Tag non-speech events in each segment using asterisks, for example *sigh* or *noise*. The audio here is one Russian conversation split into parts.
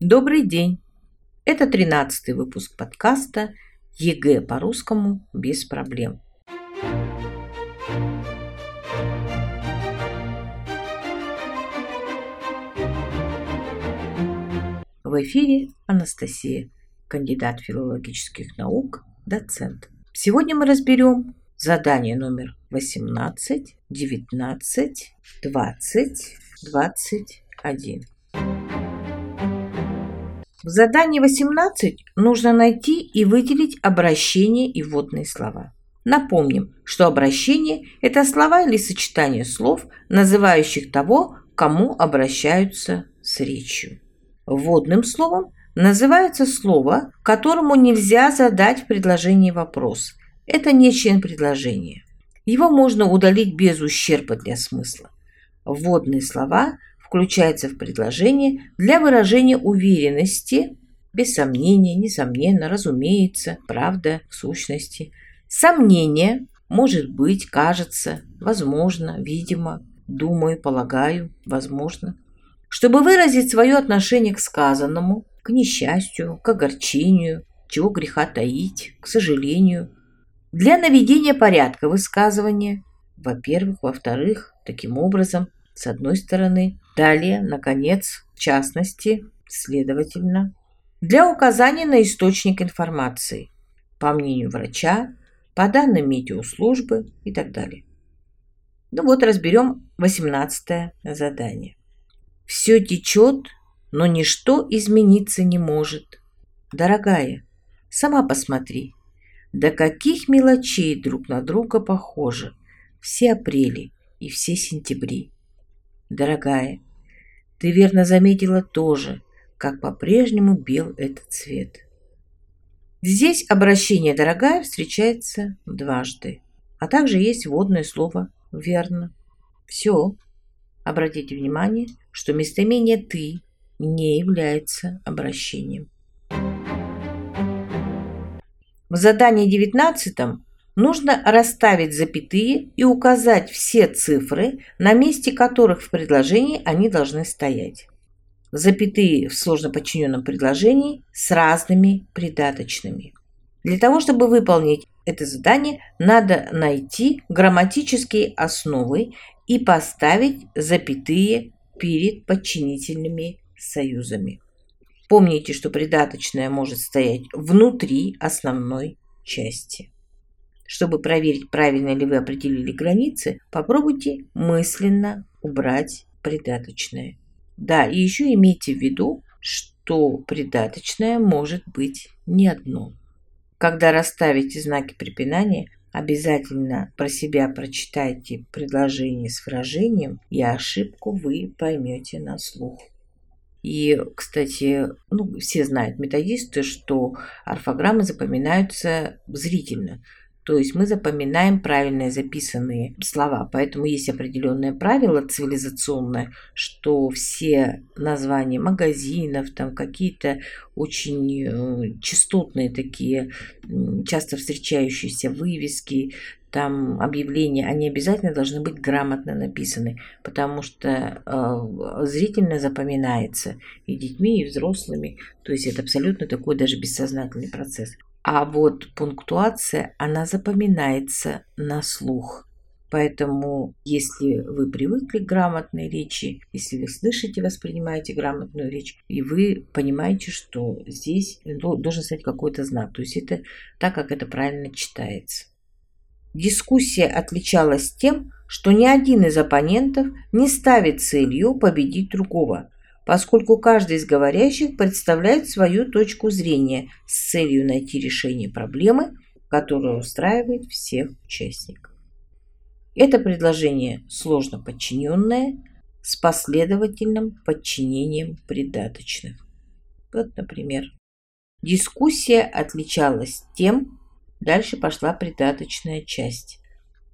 Добрый день! Это тринадцатый выпуск подкаста ЕГЭ по-русскому без проблем. В эфире Анастасия, кандидат филологических наук, доцент. Сегодня мы разберем задание номер 18, 19, 20, 21. В задании 18 нужно найти и выделить обращение и вводные слова. Напомним, что обращение – это слова или сочетание слов, называющих того, кому обращаются с речью. Вводным словом называется слово, которому нельзя задать в предложении вопрос. Это не член предложения. Его можно удалить без ущерба для смысла. Вводные слова включается в предложение для выражения уверенности, без сомнения, несомненно, разумеется, правда, в сущности. Сомнение может быть, кажется, возможно, видимо, думаю, полагаю, возможно. Чтобы выразить свое отношение к сказанному, к несчастью, к огорчению, чего греха таить, к сожалению, для наведения порядка высказывания, во-первых, во-вторых, таким образом, с одной стороны, далее, наконец, в частности, следовательно, для указания на источник информации, по мнению врача, по данным метеослужбы и так далее. Ну вот разберем 18 задание. Все течет, но ничто измениться не может. Дорогая, сама посмотри, до каких мелочей друг на друга похожи все апрели и все сентябри. Дорогая, ты верно заметила тоже, как по-прежнему бел этот цвет. Здесь обращение «дорогая» встречается дважды, а также есть вводное слово «верно». Все. Обратите внимание, что местоимение «ты» не является обращением. В задании 19 нужно расставить запятые и указать все цифры, на месте которых в предложении они должны стоять. Запятые в сложно подчиненном предложении с разными придаточными. Для того, чтобы выполнить это задание, надо найти грамматические основы и поставить запятые перед подчинительными союзами. Помните, что придаточное может стоять внутри основной части. Чтобы проверить, правильно ли вы определили границы, попробуйте мысленно убрать придаточное. Да, и еще имейте в виду, что придаточное может быть не одно. Когда расставите знаки препинания, обязательно про себя прочитайте предложение с выражением, и ошибку вы поймете на слух. И, кстати, ну, все знают методисты, что орфограммы запоминаются зрительно. То есть мы запоминаем правильно записанные слова. Поэтому есть определенное правило цивилизационное, что все названия магазинов, там какие-то очень э, частотные такие, часто встречающиеся вывески, там объявления, они обязательно должны быть грамотно написаны, потому что э, зрительно запоминается и детьми, и взрослыми. То есть это абсолютно такой даже бессознательный процесс. А вот пунктуация, она запоминается на слух. Поэтому, если вы привыкли к грамотной речи, если вы слышите, воспринимаете грамотную речь, и вы понимаете, что здесь должен стать какой-то знак. То есть это так, как это правильно читается. Дискуссия отличалась тем, что ни один из оппонентов не ставит целью победить другого – поскольку каждый из говорящих представляет свою точку зрения с целью найти решение проблемы, которая устраивает всех участников. Это предложение сложно подчиненное с последовательным подчинением придаточных. Вот, например, дискуссия отличалась тем, дальше пошла придаточная часть,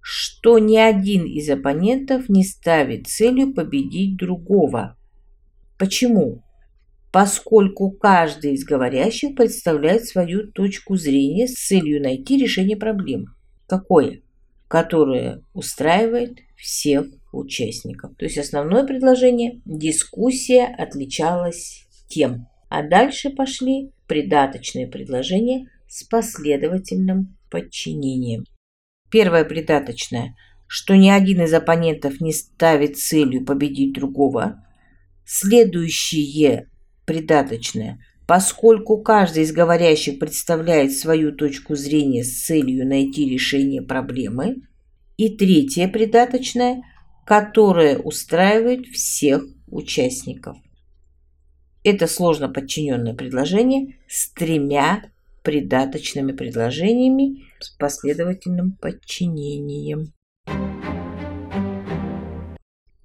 что ни один из оппонентов не ставит целью победить другого – Почему? Поскольку каждый из говорящих представляет свою точку зрения с целью найти решение проблемы. Какое? Которое устраивает всех участников. То есть основное предложение – дискуссия отличалась тем. А дальше пошли придаточные предложения с последовательным подчинением. Первое придаточное, что ни один из оппонентов не ставит целью победить другого. Следующее придаточное, поскольку каждый из говорящих представляет свою точку зрения с целью найти решение проблемы. И третье придаточное, которое устраивает всех участников. Это сложно подчиненное предложение с тремя придаточными предложениями с последовательным подчинением.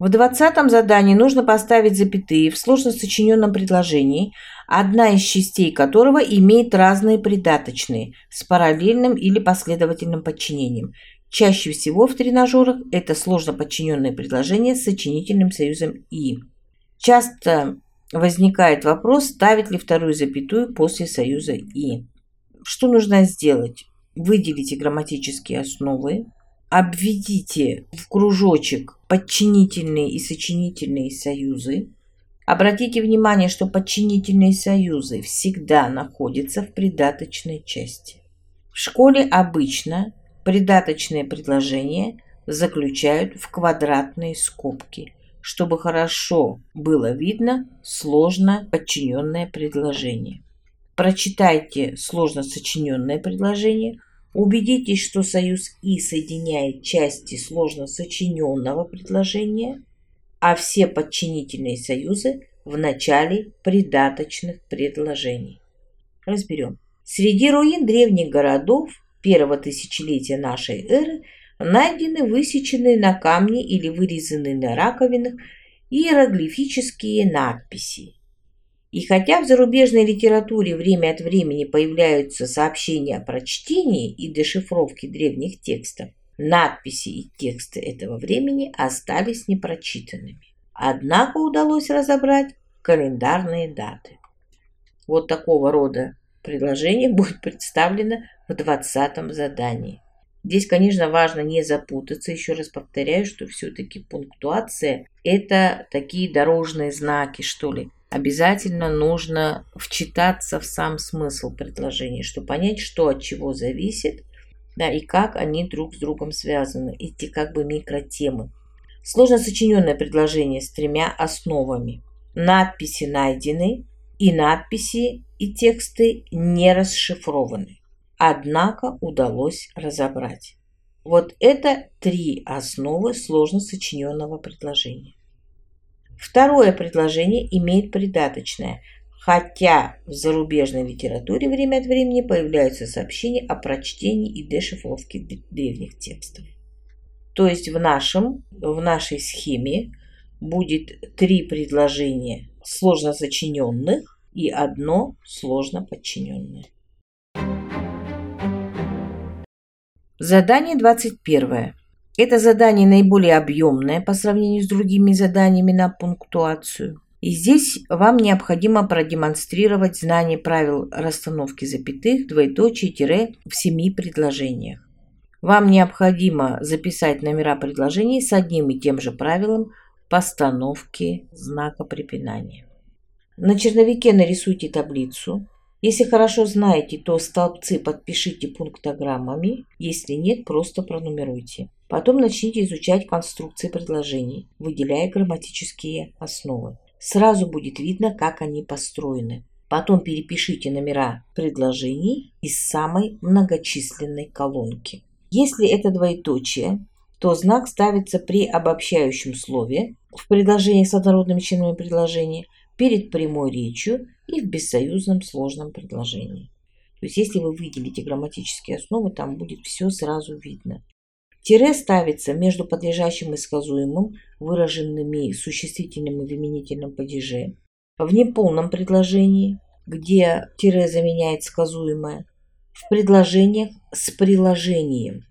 В двадцатом задании нужно поставить запятые в сложно сочиненном предложении, одна из частей которого имеет разные придаточные с параллельным или последовательным подчинением. Чаще всего в тренажерах это сложно подчиненное предложение с сочинительным союзом «и». Часто возникает вопрос, ставить ли вторую запятую после союза «и». Что нужно сделать? Выделите грамматические основы, обведите в кружочек подчинительные и сочинительные союзы. Обратите внимание, что подчинительные союзы всегда находятся в придаточной части. В школе обычно придаточные предложения заключают в квадратные скобки – чтобы хорошо было видно сложно подчиненное предложение. Прочитайте сложно сочиненное предложение, убедитесь, что союз «и» соединяет части сложно сочиненного предложения, а все подчинительные союзы в начале придаточных предложений. Разберем. Среди руин древних городов первого тысячелетия нашей эры – найдены высеченные на камне или вырезанные на раковинах иероглифические надписи. И хотя в зарубежной литературе время от времени появляются сообщения о прочтении и дешифровке древних текстов, надписи и тексты этого времени остались непрочитанными. Однако удалось разобрать календарные даты. Вот такого рода предложение *laughs* будет представлено в 20 задании. Здесь, конечно, важно не запутаться. Еще раз повторяю, что все-таки пунктуация – это такие дорожные знаки, что ли. Обязательно нужно вчитаться в сам смысл предложения, чтобы понять, что от чего зависит, да, и как они друг с другом связаны, эти как бы микротемы. Сложно сочиненное предложение с тремя основами. Надписи найдены, и надписи и тексты не расшифрованы однако удалось разобрать. Вот это три основы сложно сочиненного предложения. Второе предложение имеет придаточное, хотя в зарубежной литературе время от времени появляются сообщения о прочтении и дешифровке древних текстов. То есть в, нашем, в нашей схеме будет три предложения сложно сочиненных и одно сложно подчиненное. Задание 21. Это задание наиболее объемное по сравнению с другими заданиями на пунктуацию. И здесь вам необходимо продемонстрировать знание правил расстановки запятых, двоеточие, тире в семи предложениях. Вам необходимо записать номера предложений с одним и тем же правилом постановки знака препинания. На черновике нарисуйте таблицу, если хорошо знаете, то столбцы подпишите пунктограммами, если нет, просто пронумеруйте. Потом начните изучать конструкции предложений, выделяя грамматические основы. Сразу будет видно, как они построены. Потом перепишите номера предложений из самой многочисленной колонки. Если это двоеточие, то знак ставится при обобщающем слове в предложениях с однородными членами предложения – перед прямой речью и в бессоюзном сложном предложении. То есть если вы выделите грамматические основы, там будет все сразу видно. Тире ставится между подлежащим и сказуемым, выраженными существительным и в именительном падеже. В неполном предложении, где тире заменяет сказуемое, в предложениях с приложением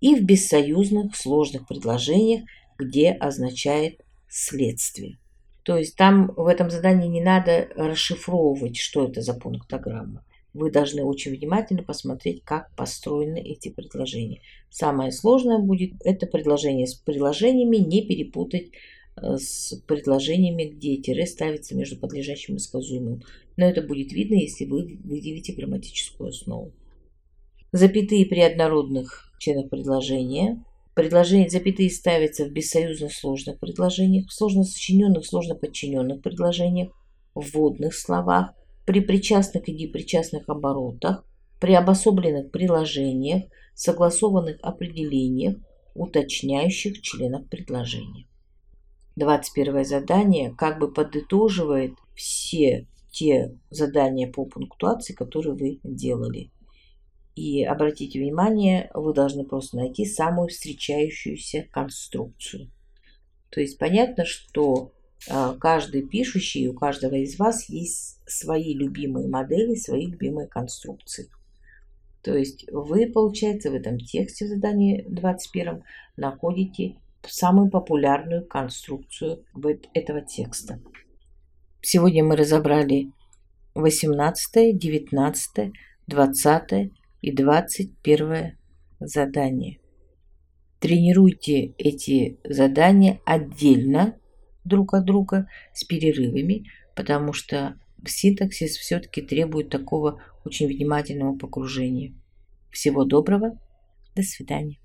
и в бессоюзных сложных предложениях, где означает следствие. То есть там в этом задании не надо расшифровывать, что это за пунктограмма. Вы должны очень внимательно посмотреть, как построены эти предложения. Самое сложное будет это предложение с приложениями, не перепутать э, с предложениями, где тире ставится между подлежащим и сказуемым. Но это будет видно, если вы выделите грамматическую основу. Запятые при однородных членах предложения. Предложение, запятые ставятся в бессоюзно сложных предложениях, в сложно сочиненных, сложно подчиненных предложениях, в вводных словах, при причастных и непричастных оборотах, при обособленных приложениях, согласованных определениях, уточняющих членов предложения. 21 задание как бы подытоживает все те задания по пунктуации, которые вы делали. И обратите внимание, вы должны просто найти самую встречающуюся конструкцию. То есть понятно, что каждый пишущий, у каждого из вас есть свои любимые модели, свои любимые конструкции. То есть вы, получается, в этом тексте в задании 21 находите самую популярную конструкцию этого текста. Сегодня мы разобрали 18, 19, 20 и 21 задание. Тренируйте эти задания отдельно друг от друга с перерывами, потому что синтаксис все-таки требует такого очень внимательного погружения. Всего доброго, до свидания.